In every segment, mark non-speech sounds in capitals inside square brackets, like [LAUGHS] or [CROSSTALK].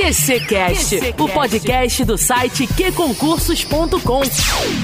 QCcast, o podcast do site qconcursos.com.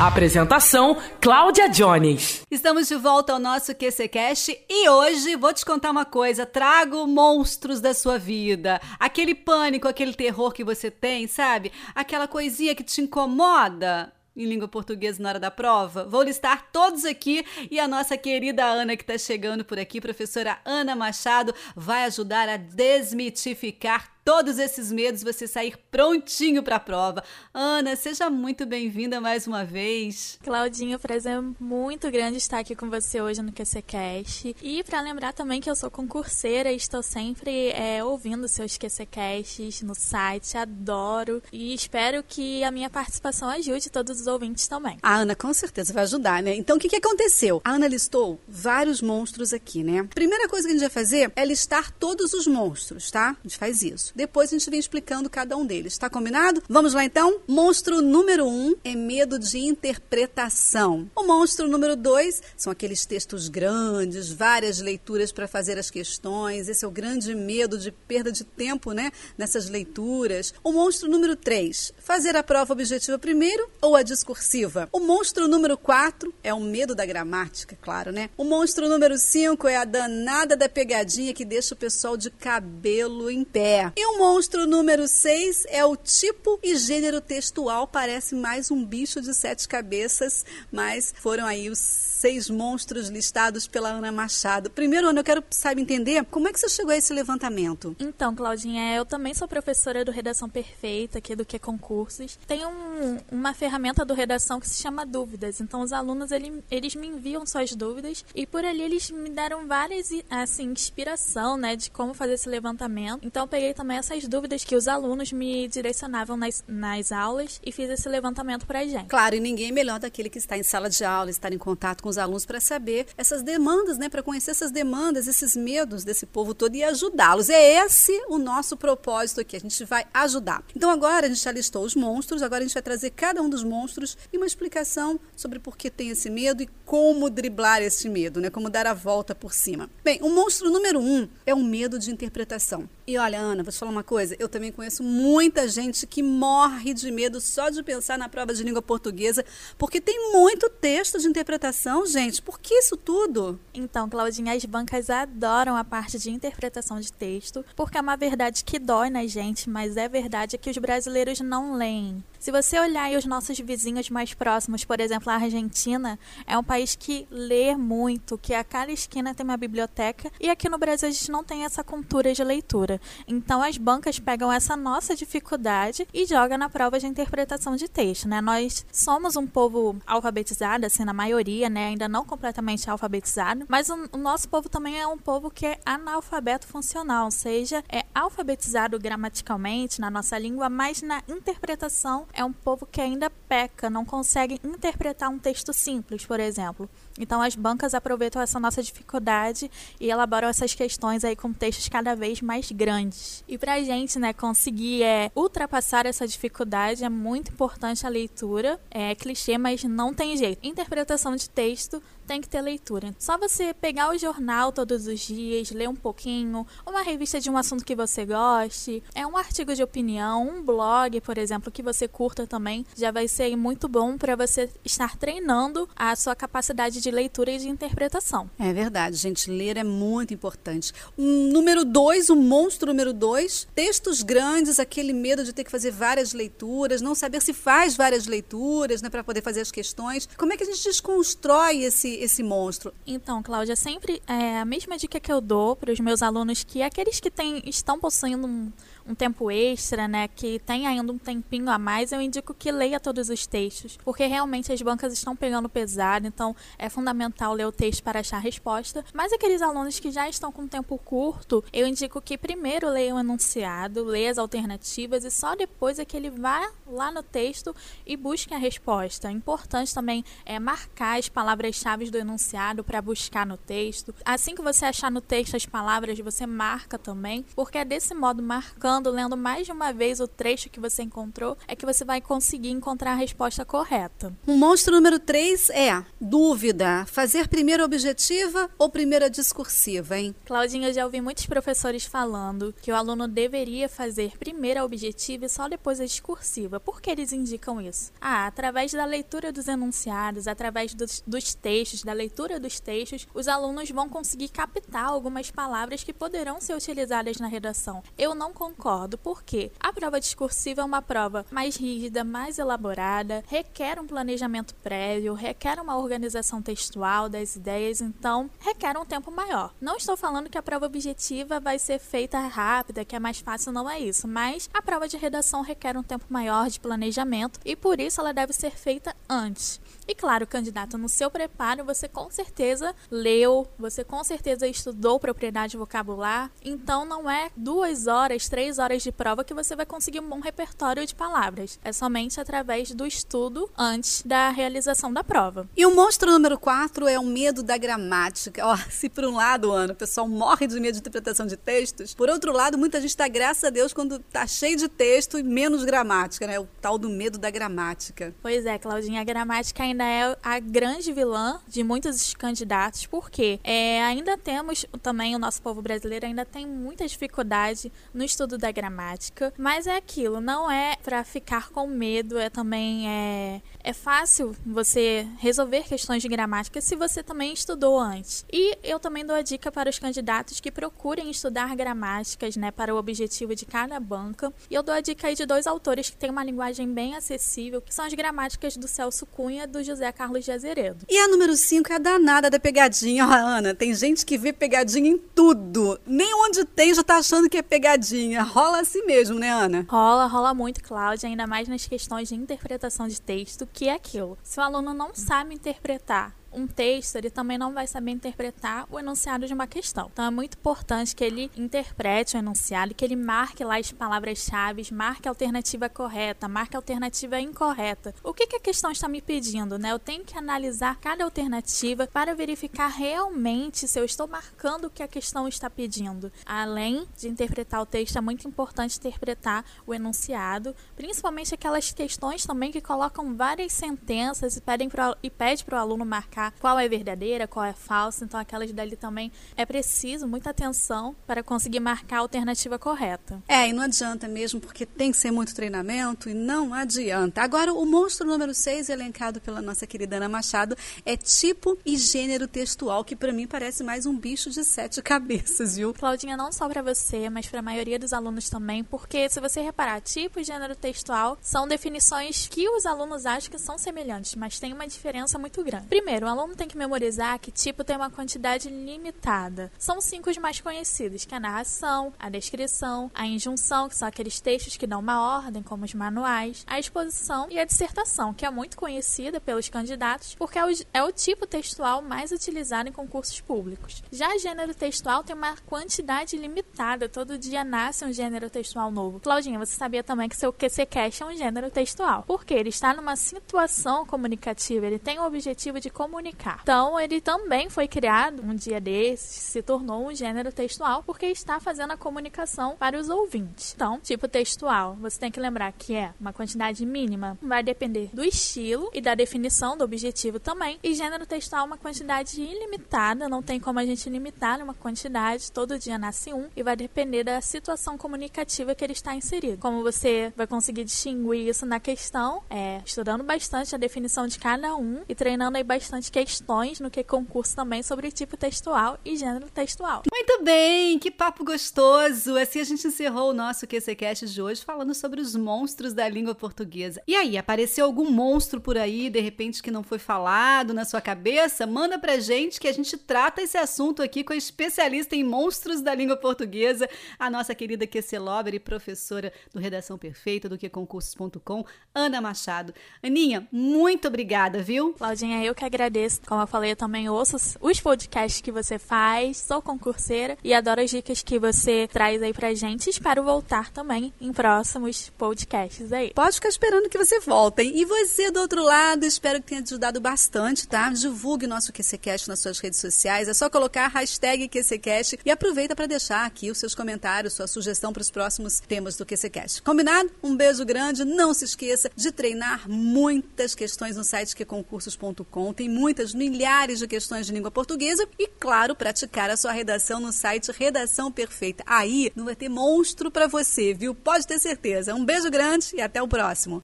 Apresentação: Cláudia Jones. Estamos de volta ao nosso QCcast e hoje vou te contar uma coisa, trago monstros da sua vida. Aquele pânico, aquele terror que você tem, sabe? Aquela coisinha que te incomoda em língua portuguesa na hora da prova? Vou listar todos aqui e a nossa querida Ana que está chegando por aqui, professora Ana Machado, vai ajudar a desmitificar todos esses medos, você sair prontinho para a prova. Ana, seja muito bem-vinda mais uma vez. Claudinha, prazer é muito grande estar aqui com você hoje no QCCast. E para lembrar também que eu sou concurseira e estou sempre é, ouvindo seus QCCasts no site, adoro. E espero que a minha participação ajude todos os ouvintes também. A Ana com certeza vai ajudar, né? Então o que, que aconteceu? A Ana listou vários monstros aqui, né? Primeira coisa que a gente vai fazer é listar todos os monstros, tá? A gente faz isso. Depois a gente vem explicando cada um deles. Está combinado? Vamos lá então? Monstro número um é medo de interpretação. O monstro número dois são aqueles textos grandes, várias leituras para fazer as questões. Esse é o grande medo de perda de tempo, né? Nessas leituras. O monstro número três, fazer a prova objetiva primeiro ou a discursiva. O monstro número quatro é o medo da gramática, claro, né? O monstro número cinco é a danada da pegadinha que deixa o pessoal de cabelo em pé. E o monstro número 6 é o tipo e gênero textual, parece mais um bicho de sete cabeças, mas foram aí os seis monstros listados pela Ana Machado. Primeiro, Ana, eu quero, sabe, entender como é que você chegou a esse levantamento. Então, Claudinha, eu também sou professora do Redação Perfeita, aqui do Que Concursos. Tem um, uma ferramenta do Redação que se chama Dúvidas. Então, os alunos, ele, eles me enviam suas dúvidas e por ali eles me deram várias, assim, inspiração, né, de como fazer esse levantamento. Então, eu peguei também essas dúvidas que os alunos me direcionavam nas, nas aulas e fiz esse levantamento para a gente. Claro, e ninguém melhor daquele que está em sala de aula, estar em contato com os alunos para saber essas demandas, né, para conhecer essas demandas, esses medos desse povo todo e ajudá-los. É esse o nosso propósito aqui, a gente vai ajudar. Então agora a gente já listou os monstros, agora a gente vai trazer cada um dos monstros e uma explicação sobre por que tem esse medo e como driblar esse medo, né, como dar a volta por cima. Bem, o monstro número um é o medo de interpretação. E olha, Ana, vou te falar uma coisa, eu também conheço muita gente que morre de medo só de pensar na prova de língua portuguesa, porque tem muito texto de interpretação, gente. Por que isso tudo? Então, Claudinha, as bancas adoram a parte de interpretação de texto, porque é uma verdade que dói na gente, mas é verdade que os brasileiros não leem. Se você olhar os nossos vizinhos mais próximos, por exemplo, a Argentina, é um país que lê muito, que a cada esquina tem uma biblioteca, e aqui no Brasil a gente não tem essa cultura de leitura. Então as bancas pegam essa nossa dificuldade e jogam na prova de interpretação de texto, né? Nós somos um povo alfabetizado, assim, na maioria, né? Ainda não completamente alfabetizado, mas o, o nosso povo também é um povo que é analfabeto funcional, ou seja, é alfabetizado gramaticalmente na nossa língua, mas na interpretação é um povo que ainda peca, não consegue interpretar um texto simples, por exemplo. Então as bancas aproveitam essa nossa dificuldade e elaboram essas questões aí com textos cada vez mais grandes. E pra gente, né, conseguir é, ultrapassar essa dificuldade é muito importante a leitura. É clichê, mas não tem jeito. Interpretação de texto tem que ter leitura. Só você pegar o jornal todos os dias, ler um pouquinho, uma revista de um assunto que você goste, é um artigo de opinião, um blog, por exemplo, que você curta também, já vai ser muito bom para você estar treinando a sua capacidade de leitura e de interpretação. É verdade, gente, ler é muito importante. Um, número dois, o um monstro número dois, textos grandes, aquele medo de ter que fazer várias leituras, não saber se faz várias leituras, né, para poder fazer as questões. Como é que a gente desconstrói esse esse monstro? Então, Cláudia, sempre é a mesma dica que eu dou para os meus alunos que aqueles que têm, estão possuindo um, um tempo extra, né, que tem ainda um tempinho a mais, eu indico que leia todos os textos, porque realmente as bancas estão pegando pesado, então é fundamental ler o texto para achar resposta. Mas aqueles alunos que já estão com tempo curto, eu indico que primeiro leia o enunciado, leia as alternativas e só depois é que ele vá lá no texto e busque a resposta. É importante também é marcar as palavras-chave do enunciado para buscar no texto. Assim que você achar no texto as palavras, você marca também, porque é desse modo, marcando, lendo mais de uma vez o trecho que você encontrou, é que você vai conseguir encontrar a resposta correta. O monstro número 3 é dúvida. Fazer primeira objetiva ou primeira discursiva, hein? Claudinha, eu já ouvi muitos professores falando que o aluno deveria fazer primeiro a objetiva e só depois a discursiva. Por que eles indicam isso? Ah, através da leitura dos enunciados, através dos, dos textos, da leitura dos textos, os alunos vão conseguir captar algumas palavras que poderão ser utilizadas na redação. Eu não concordo, porque a prova discursiva é uma prova mais rígida, mais elaborada, requer um planejamento prévio, requer uma organização textual das ideias, então requer um tempo maior. Não estou falando que a prova objetiva vai ser feita rápida, que é mais fácil, não é isso, mas a prova de redação requer um tempo maior de planejamento e por isso ela deve ser feita antes. E claro, candidato, no seu preparo você com certeza leu, você com certeza estudou propriedade vocabular, então não é duas horas, três horas de prova que você vai conseguir um bom repertório de palavras. É somente através do estudo antes da realização da prova. E o monstro número 4 é o medo da gramática. Ó, se por um lado, Ana, o pessoal morre de medo de interpretação de textos, por outro lado, muita gente dá graças a Deus quando tá cheio de texto e menos gramática, né? O tal do medo da gramática. Pois é, Claudinha, a gramática ainda é a grande vilã de muitos candidatos, porque é, ainda temos também, o nosso povo brasileiro ainda tem muita dificuldade no estudo da gramática, mas é aquilo, não é para ficar com medo, é também é, é fácil você resolver questões de gramática se você também estudou antes. E eu também dou a dica para os candidatos que procurem estudar gramáticas, né, para o objetivo de cada banca. E eu dou a dica aí de dois autores que têm uma linguagem bem acessível, que são as gramáticas do Celso Cunha do José Carlos de Azeredo. E a número 5 é a danada da pegadinha. Ó, Ana, tem gente que vê pegadinha em tudo. Nem onde tem já tá achando que é pegadinha. Rola assim mesmo, né, Ana? Rola, rola muito, Cláudia, ainda mais nas questões de interpretação de texto, que é aquilo. Se o aluno não sabe interpretar um texto, ele também não vai saber interpretar o enunciado de uma questão. Então é muito importante que ele interprete o enunciado, que ele marque lá as palavras-chave, marque a alternativa correta, marque a alternativa incorreta. O que, que a questão está me pedindo, né? Eu tenho que analisar cada alternativa para verificar realmente se eu estou marcando o que a questão está pedindo. Além de interpretar o texto, é muito importante interpretar o enunciado, principalmente aquelas questões também que colocam várias sentenças e pedem pro, e pede para o aluno marcar qual é verdadeira, qual é falsa. Então, aquelas dali também é preciso muita atenção para conseguir marcar a alternativa correta. É, e não adianta mesmo, porque tem que ser muito treinamento e não adianta. Agora, o monstro número 6, elencado pela nossa querida Ana Machado, é tipo e gênero textual, que para mim parece mais um bicho de sete [LAUGHS] cabeças, viu? Claudinha, não só para você, mas para a maioria dos alunos também, porque se você reparar, tipo e gênero textual são definições que os alunos acham que são semelhantes, mas tem uma diferença muito grande. Primeiro, aluno tem que memorizar que tipo tem uma quantidade limitada. São cinco os mais conhecidos, que é a narração, a descrição, a injunção, que são aqueles textos que dão uma ordem, como os manuais, a exposição e a dissertação, que é muito conhecida pelos candidatos porque é o, é o tipo textual mais utilizado em concursos públicos. Já gênero textual tem uma quantidade limitada, todo dia nasce um gênero textual novo. Claudinha, você sabia também que seu QCCast é um gênero textual, porque ele está numa situação comunicativa, ele tem o objetivo de comunicar comunicar. Então, ele também foi criado um dia desses, se tornou um gênero textual, porque está fazendo a comunicação para os ouvintes. Então, tipo textual, você tem que lembrar que é uma quantidade mínima, vai depender do estilo e da definição do objetivo também. E gênero textual, uma quantidade ilimitada, não tem como a gente limitar uma quantidade, todo dia nasce um, e vai depender da situação comunicativa que ele está inserido. Como você vai conseguir distinguir isso na questão, é estudando bastante a definição de cada um e treinando aí bastante questões no que concurso também sobre tipo textual e gênero textual. Muito bem, que papo gostoso! Assim a gente encerrou o nosso QCCast de hoje falando sobre os monstros da língua portuguesa. E aí, apareceu algum monstro por aí, de repente, que não foi falado na sua cabeça? Manda pra gente que a gente trata esse assunto aqui com a especialista em monstros da língua portuguesa, a nossa querida QC Lover e professora do Redação Perfeita do QConcursos.com, Ana Machado. Aninha, muito obrigada, viu? Claudinha, eu que agradeço agradeço. Como eu falei, eu também ouço os podcasts que você faz, sou concurseira e adoro as dicas que você traz aí pra gente. Espero voltar também em próximos podcasts aí. Pode ficar esperando que você volte. E você do outro lado, espero que tenha te ajudado bastante, tá? Divulgue nosso QCCast nas suas redes sociais. É só colocar a hashtag QCCast e aproveita para deixar aqui os seus comentários, sua sugestão para os próximos temas do QCCast. Combinado? Um beijo grande. Não se esqueça de treinar muitas questões no site qconcursos.com. Tem muitas, milhares de questões de língua portuguesa e, claro, praticar a sua redação no site Redação Perfeita. Aí não vai ter monstro para você, viu? Pode ter certeza. Um beijo grande e até o próximo.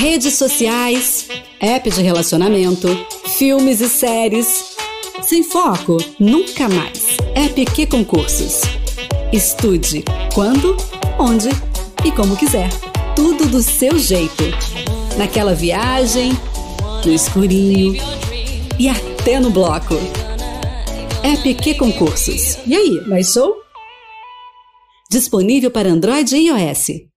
Redes sociais, app de relacionamento, filmes e séries. Sem foco, nunca mais. App que concursos. Estude quando, onde e como quiser. Tudo do seu jeito. Naquela viagem, no escurinho e até no bloco. App que concursos. E aí, mais show? Disponível para Android e iOS.